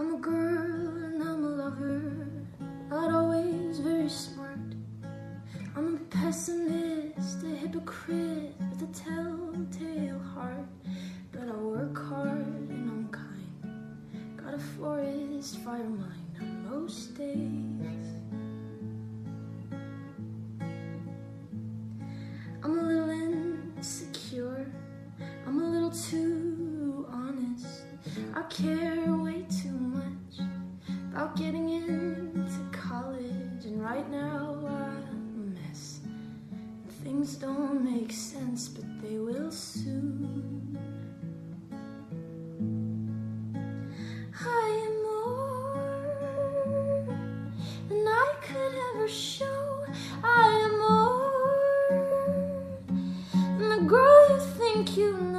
I'm a girl and I'm a lover, not always very smart. I'm a pessimist, a hypocrite with a telltale heart. But I work hard and I'm kind. Got a forest fire mind on most days. I'm a little insecure, I'm a little too honest. I care things don't make sense, but they will soon. I am more than I could ever show. I am more than the girl you think you